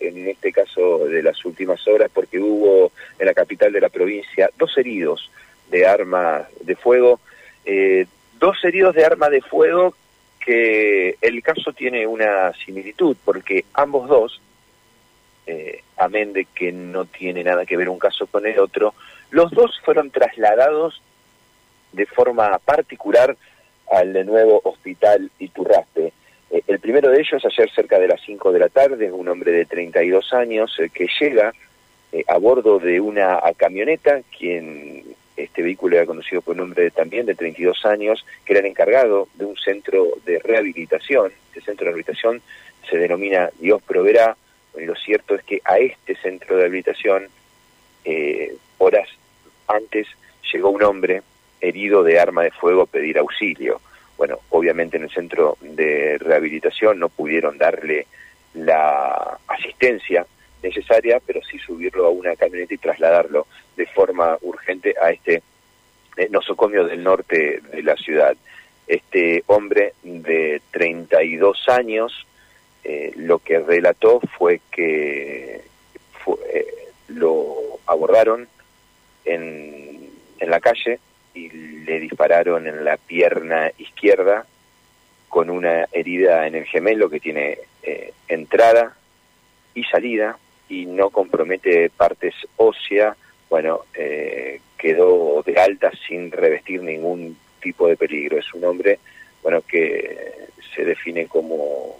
en este caso de las últimas horas, porque hubo en la capital de la provincia dos heridos de arma de fuego, eh, dos heridos de arma de fuego que el caso tiene una similitud, porque ambos dos, eh, amén de que no tiene nada que ver un caso con el otro, los dos fueron trasladados de forma particular al nuevo hospital Iturraspe. Eh, el primero de ellos, ayer cerca de las 5 de la tarde, un hombre de 32 años eh, que llega eh, a bordo de una camioneta, quien este vehículo era conducido por un hombre también de 32 años, que era el encargado de un centro de rehabilitación. Este centro de rehabilitación se denomina Dios Proverá, lo cierto es que a este centro de rehabilitación, horas antes, llegó un hombre herido de arma de fuego a pedir auxilio. Bueno, obviamente en el centro de rehabilitación no pudieron darle la asistencia necesaria, pero sí subirlo a una camioneta y trasladarlo de forma urgente a este eh, nosocomio del norte de la ciudad. Este hombre de 32 años eh, lo que relató fue que eh, lo abordaron en, en la calle, y le dispararon en la pierna izquierda con una herida en el gemelo que tiene eh, entrada y salida y no compromete partes óseas, bueno, eh, quedó de alta sin revestir ningún tipo de peligro. Es un hombre, bueno, que se define como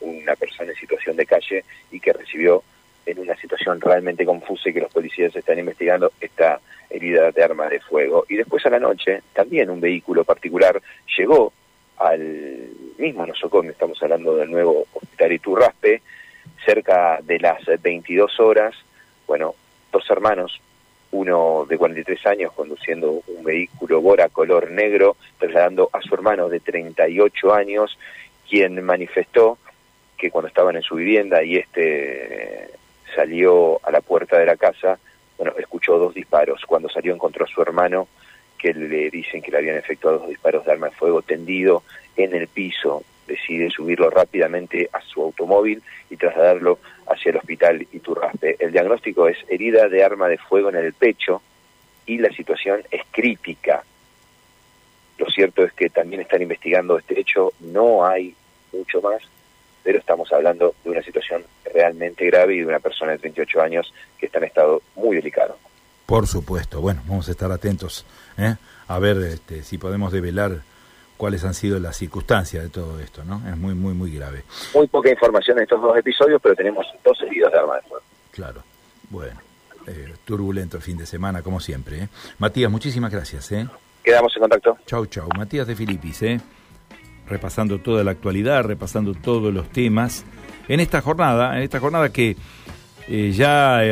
una persona en situación de calle y que recibió en una situación realmente confusa y que los policías están investigando esta herida de arma de fuego. Y después a la noche, también un vehículo particular llegó al mismo nosocomio, estamos hablando del nuevo hospital Iturraspe, cerca de las 22 horas, bueno, dos hermanos, uno de 43 años conduciendo un vehículo Bora color negro, trasladando a su hermano de 38 años, quien manifestó que cuando estaban en su vivienda y este salió a la puerta de la casa, dos disparos. Cuando salió encontró a su hermano, que le dicen que le habían efectuado dos disparos de arma de fuego tendido en el piso. Decide subirlo rápidamente a su automóvil y trasladarlo hacia el hospital Iturraspe. El diagnóstico es herida de arma de fuego en el pecho y la situación es crítica. Lo cierto es que también están investigando este hecho, no hay mucho más, pero estamos hablando de una situación realmente grave y de una persona de 38 años que está en estado muy delicado. Por supuesto, bueno, vamos a estar atentos ¿eh? a ver este, si podemos develar cuáles han sido las circunstancias de todo esto, ¿no? Es muy, muy, muy grave. Muy poca información en estos dos episodios, pero tenemos dos heridos de arma de fuego. Claro, bueno, eh, turbulento el fin de semana, como siempre. ¿eh? Matías, muchísimas gracias. ¿eh? Quedamos en contacto. Chau, chau. Matías de Filipis, ¿eh? repasando toda la actualidad, repasando todos los temas en esta jornada, en esta jornada que eh, ya...